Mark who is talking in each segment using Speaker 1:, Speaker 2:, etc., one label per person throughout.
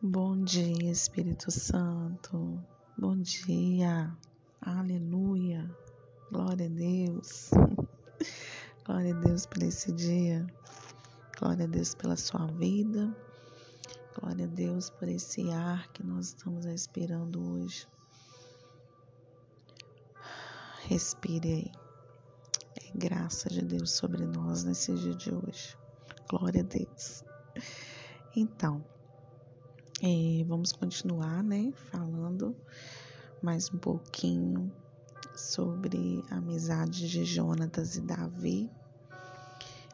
Speaker 1: Bom dia, Espírito Santo. Bom dia. Aleluia. Glória a Deus. Glória a Deus por esse dia. Glória a Deus pela sua vida. Glória a Deus por esse ar que nós estamos respirando hoje. Respire aí. É graça de Deus sobre nós nesse dia de hoje. Glória a Deus. Então, é, vamos continuar, né, falando mais um pouquinho sobre a amizade de Jonatas e Davi.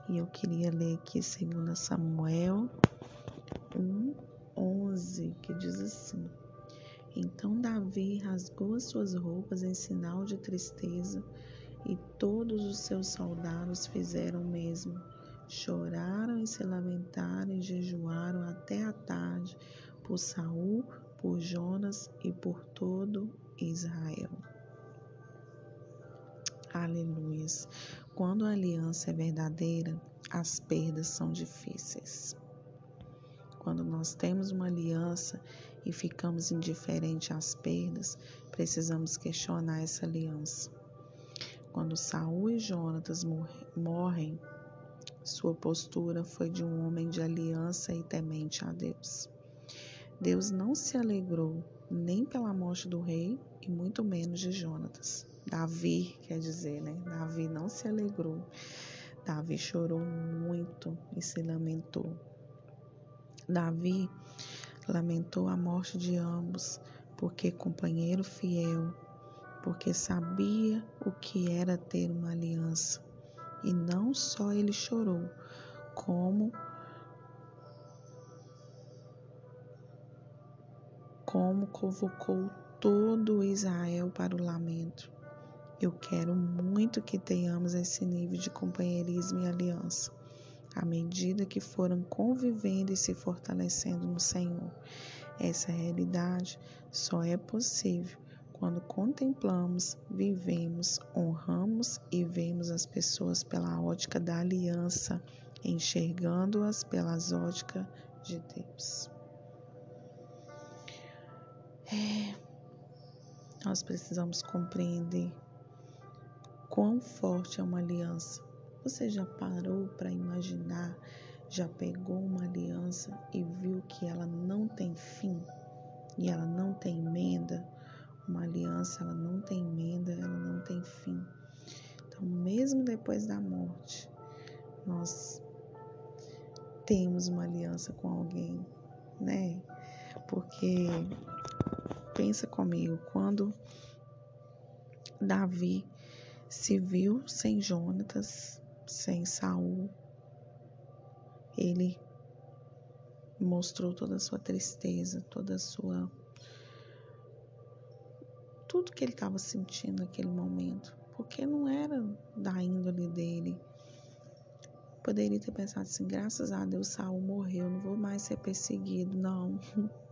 Speaker 1: E eu queria ler aqui 2 Samuel 1, 11, que diz assim: Então Davi rasgou as suas roupas em sinal de tristeza, e todos os seus soldados fizeram o mesmo. Choraram e se lamentaram e jejuaram até a tarde por Saul, por Jonas e por todo Israel. Aleluia. Quando a aliança é verdadeira, as perdas são difíceis. Quando nós temos uma aliança e ficamos indiferentes às perdas, precisamos questionar essa aliança. Quando Saul e Jonatas morrem, sua postura foi de um homem de aliança e temente a Deus. Deus não se alegrou nem pela morte do rei e muito menos de Jonatas. Davi, quer dizer, né? Davi não se alegrou. Davi chorou muito e se lamentou. Davi lamentou a morte de ambos, porque companheiro fiel, porque sabia o que era ter uma aliança. E não só ele chorou, como como convocou todo Israel para o lamento. Eu quero muito que tenhamos esse nível de companheirismo e aliança, à medida que foram convivendo e se fortalecendo no Senhor. Essa realidade só é possível quando contemplamos, vivemos, honramos e vemos as pessoas pela ótica da aliança, enxergando-as pelas óticas de Deus. É, nós precisamos compreender quão forte é uma aliança. Você já parou para imaginar, já pegou uma aliança e viu que ela não tem fim e ela não tem emenda? Uma aliança, ela não tem emenda, ela não tem fim. Então, mesmo depois da morte, nós temos uma aliança com alguém, né? Porque Pensa comigo, quando Davi se viu sem Jonatas, sem Saul, ele mostrou toda a sua tristeza, toda a sua tudo que ele estava sentindo naquele momento, porque não era da índole dele. Poderia ter pensado assim, graças a Deus Saul morreu, não vou mais ser perseguido, não.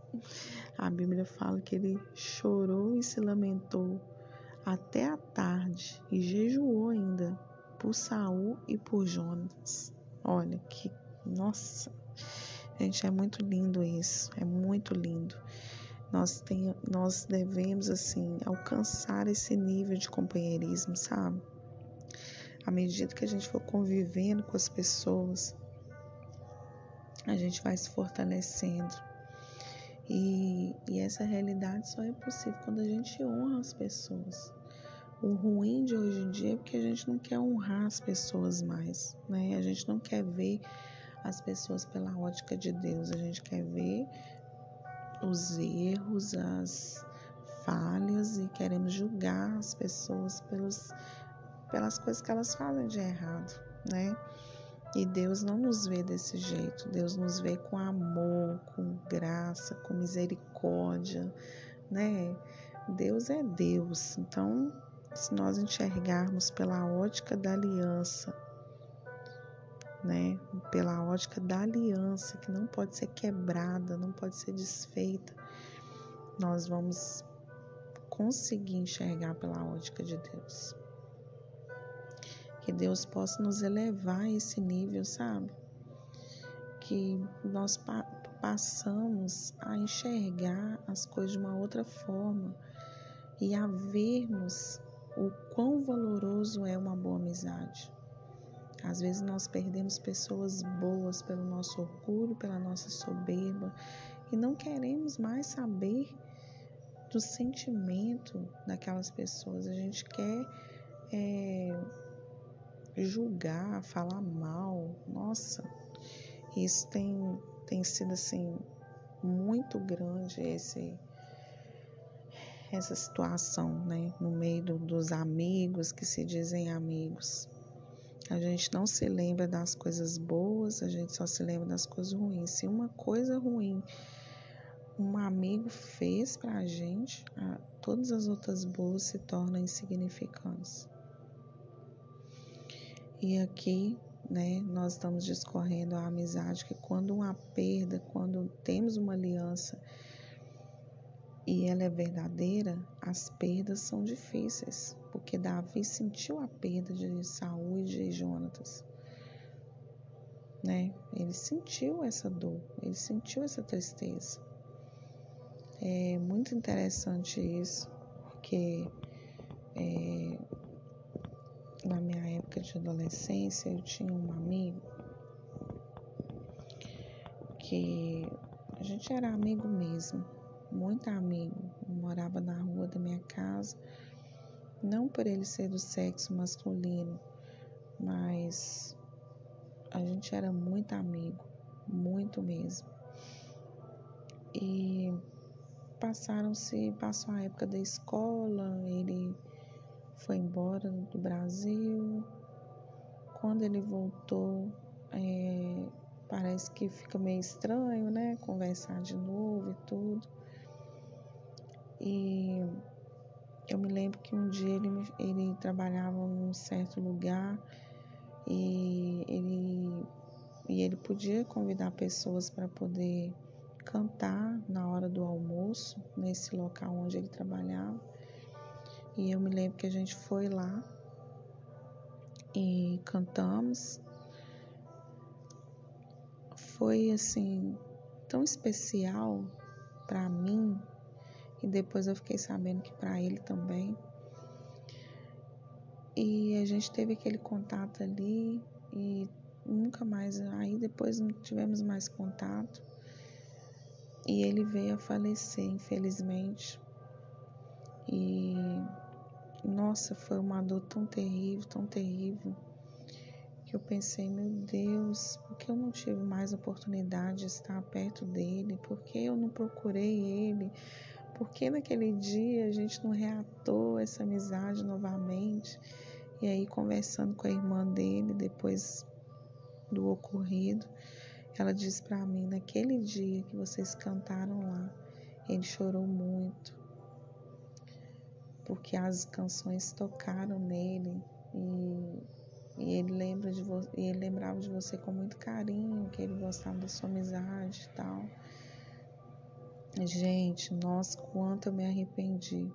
Speaker 1: A Bíblia fala que ele chorou e se lamentou até a tarde e jejuou ainda por Saul e por Jonas. Olha que, nossa, gente, é muito lindo isso, é muito lindo. Nós, tem, nós devemos, assim, alcançar esse nível de companheirismo, sabe? À medida que a gente for convivendo com as pessoas, a gente vai se fortalecendo e, e essa realidade só é possível quando a gente honra as pessoas. O ruim de hoje em dia é porque a gente não quer honrar as pessoas mais, né? A gente não quer ver as pessoas pela ótica de Deus, a gente quer ver os erros, as falhas e queremos julgar as pessoas pelos, pelas coisas que elas fazem de errado, né? E Deus não nos vê desse jeito. Deus nos vê com amor, com graça, com misericórdia, né? Deus é Deus. Então, se nós enxergarmos pela ótica da aliança, né? Pela ótica da aliança que não pode ser quebrada, não pode ser desfeita, nós vamos conseguir enxergar pela ótica de Deus. Que Deus possa nos elevar a esse nível, sabe? que nós pa passamos a enxergar as coisas de uma outra forma e a vermos o quão valoroso é uma boa amizade. Às vezes nós perdemos pessoas boas pelo nosso orgulho, pela nossa soberba e não queremos mais saber do sentimento daquelas pessoas. A gente quer é, julgar, falar mal. Nossa, isso tem, tem sido assim muito grande esse essa situação, né, no meio do, dos amigos que se dizem amigos. A gente não se lembra das coisas boas, a gente só se lembra das coisas ruins. Se uma coisa ruim um amigo fez para a gente, todas as outras boas se tornam insignificantes. E aqui, né, nós estamos discorrendo a amizade que quando uma perda, quando temos uma aliança e ela é verdadeira, as perdas são difíceis, porque Davi sentiu a perda de Saul e de Jonatas. Né? Ele sentiu essa dor, ele sentiu essa tristeza. É muito interessante isso, porque é, na minha época de adolescência eu tinha um amigo que a gente era amigo mesmo, muito amigo. Eu morava na rua da minha casa, não por ele ser do sexo masculino, mas a gente era muito amigo, muito mesmo. E passaram-se, passou a época da escola, ele foi embora do Brasil. Quando ele voltou, é, parece que fica meio estranho, né? Conversar de novo e tudo. E eu me lembro que um dia ele, ele trabalhava num certo lugar e ele, e ele podia convidar pessoas para poder cantar na hora do almoço, nesse local onde ele trabalhava. E eu me lembro que a gente foi lá e cantamos. Foi assim tão especial para mim e depois eu fiquei sabendo que para ele também. E a gente teve aquele contato ali e nunca mais, aí depois não tivemos mais contato e ele veio a falecer, infelizmente. E nossa, foi uma dor tão terrível, tão terrível, que eu pensei, meu Deus, por que eu não tive mais oportunidade de estar perto dele? Por que eu não procurei ele? Por que naquele dia a gente não reatou essa amizade novamente? E aí, conversando com a irmã dele depois do ocorrido, ela disse para mim: naquele dia que vocês cantaram lá, ele chorou muito, porque as canções tocaram nele e, e ele lembra de e ele lembrava de você com muito carinho, que ele gostava da sua amizade e tal. Gente, nossa, quanto eu me arrependi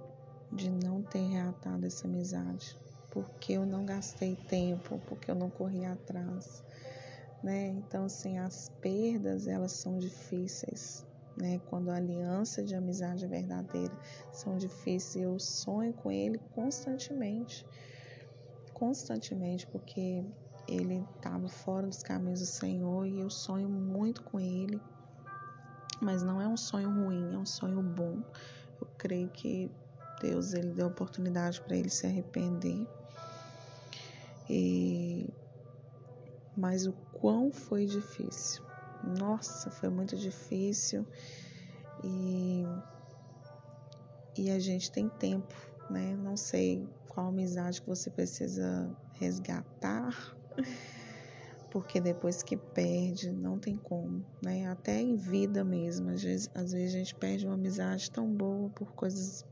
Speaker 1: de não ter reatado essa amizade, porque eu não gastei tempo, porque eu não corri atrás né? Então, assim, as perdas, elas são difíceis, né? Quando a aliança de amizade é verdadeira, são difíceis. Eu sonho com ele constantemente, constantemente, porque ele estava fora dos caminhos do Senhor e eu sonho muito com ele. Mas não é um sonho ruim, é um sonho bom. Eu creio que Deus ele deu oportunidade para ele se arrepender. E mas o quão foi difícil. Nossa, foi muito difícil e, e a gente tem tempo, né? Não sei qual amizade que você precisa resgatar, porque depois que perde, não tem como, né? Até em vida mesmo, às vezes, às vezes a gente perde uma amizade tão boa por coisas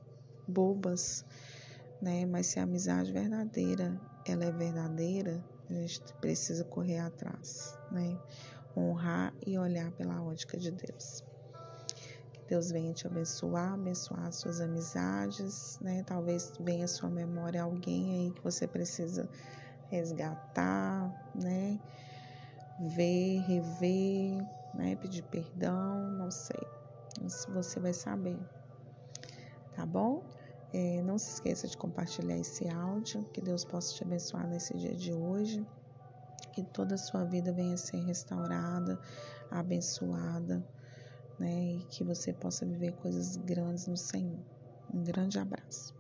Speaker 1: bobas, né? Mas se a amizade verdadeira, ela é verdadeira, a gente precisa correr atrás, né? Honrar e olhar pela ótica de Deus. Que Deus venha te abençoar, abençoar suas amizades, né? Talvez venha à sua memória alguém aí que você precisa resgatar, né? ver, rever, né? Pedir perdão, não sei. Isso você vai saber. Tá bom? É, não se esqueça de compartilhar esse áudio. Que Deus possa te abençoar nesse dia de hoje. Que toda a sua vida venha ser restaurada, abençoada, né? E que você possa viver coisas grandes no Senhor. Um grande abraço.